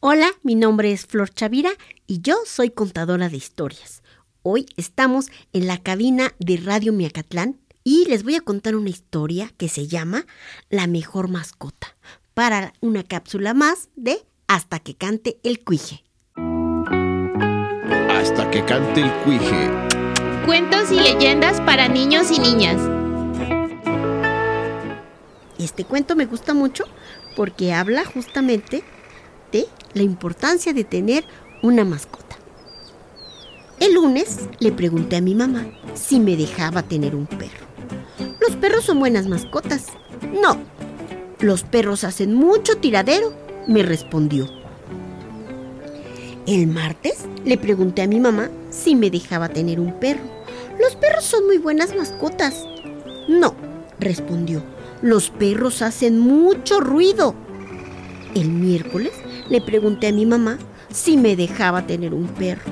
Hola, mi nombre es Flor Chavira y yo soy contadora de historias. Hoy estamos en la cabina de Radio Miacatlán y les voy a contar una historia que se llama La mejor mascota para una cápsula más de Hasta que cante el cuije. Hasta que cante el cuije. Cuentos y leyendas para niños y niñas. Este cuento me gusta mucho porque habla justamente la importancia de tener una mascota. El lunes le pregunté a mi mamá si me dejaba tener un perro. Los perros son buenas mascotas. No, los perros hacen mucho tiradero, me respondió. El martes le pregunté a mi mamá si me dejaba tener un perro. Los perros son muy buenas mascotas. No, respondió. Los perros hacen mucho ruido. El miércoles le pregunté a mi mamá si me dejaba tener un perro.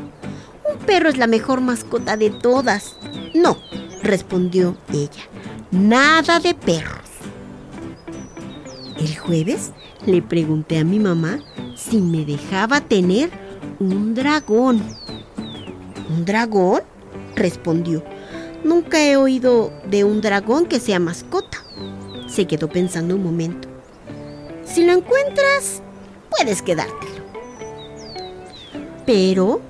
Un perro es la mejor mascota de todas. No, respondió ella. Nada de perros. El jueves le pregunté a mi mamá si me dejaba tener un dragón. ¿Un dragón? respondió. Nunca he oído de un dragón que sea mascota. Se quedó pensando un momento. Si lo encuentras, puedes quedártelo. Pero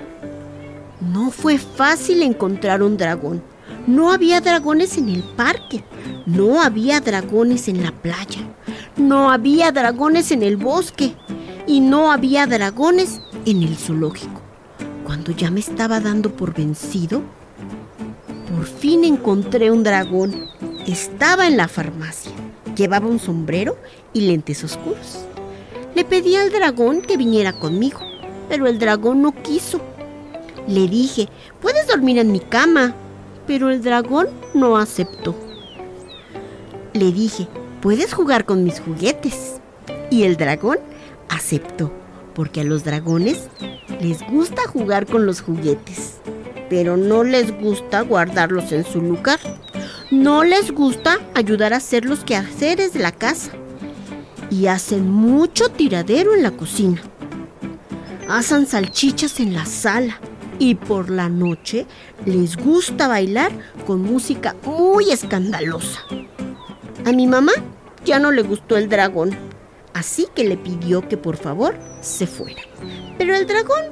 no fue fácil encontrar un dragón. No había dragones en el parque. No había dragones en la playa. No había dragones en el bosque. Y no había dragones en el zoológico. Cuando ya me estaba dando por vencido, por fin encontré un dragón. Estaba en la farmacia. Llevaba un sombrero y lentes oscuros. Le pedí al dragón que viniera conmigo, pero el dragón no quiso. Le dije, puedes dormir en mi cama, pero el dragón no aceptó. Le dije, puedes jugar con mis juguetes. Y el dragón aceptó, porque a los dragones les gusta jugar con los juguetes, pero no les gusta guardarlos en su lugar. No les gusta ayudar a hacer los quehaceres de la casa y hacen mucho tiradero en la cocina. Hacen salchichas en la sala y por la noche les gusta bailar con música muy escandalosa. A mi mamá ya no le gustó el dragón, así que le pidió que por favor se fuera. Pero el dragón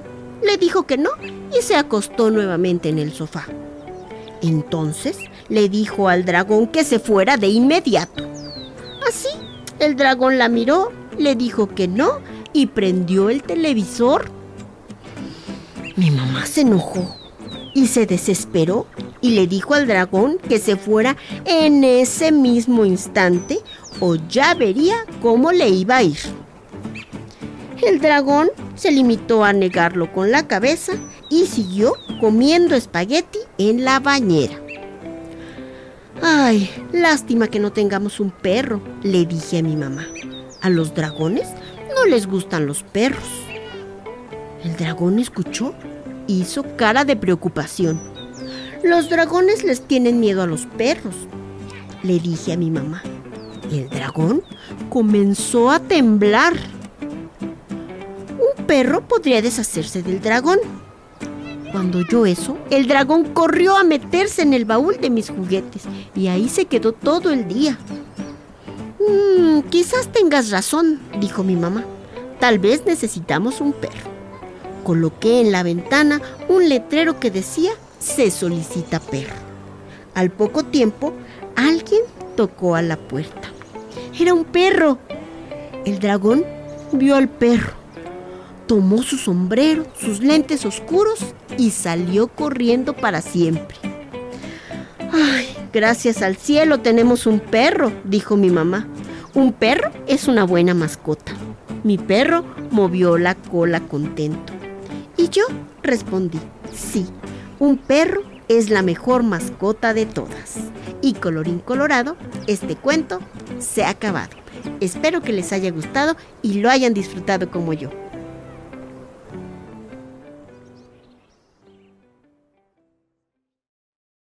le dijo que no y se acostó nuevamente en el sofá. Entonces le dijo al dragón que se fuera de inmediato. El dragón la miró, le dijo que no y prendió el televisor. Mi mamá se enojó y se desesperó y le dijo al dragón que se fuera en ese mismo instante o ya vería cómo le iba a ir. El dragón se limitó a negarlo con la cabeza y siguió comiendo espagueti en la bañera. Ay, lástima que no tengamos un perro, le dije a mi mamá. A los dragones no les gustan los perros. El dragón escuchó y hizo cara de preocupación. Los dragones les tienen miedo a los perros, le dije a mi mamá. El dragón comenzó a temblar. Un perro podría deshacerse del dragón, cuando oyó eso, el dragón corrió a meterse en el baúl de mis juguetes y ahí se quedó todo el día. Mmm, quizás tengas razón, dijo mi mamá. Tal vez necesitamos un perro. Coloqué en la ventana un letrero que decía se solicita perro. Al poco tiempo, alguien tocó a la puerta. Era un perro. El dragón vio al perro tomó su sombrero, sus lentes oscuros y salió corriendo para siempre. Ay, gracias al cielo tenemos un perro, dijo mi mamá. Un perro es una buena mascota. Mi perro movió la cola contento. Y yo respondí, sí, un perro es la mejor mascota de todas. Y colorín colorado, este cuento se ha acabado. Espero que les haya gustado y lo hayan disfrutado como yo.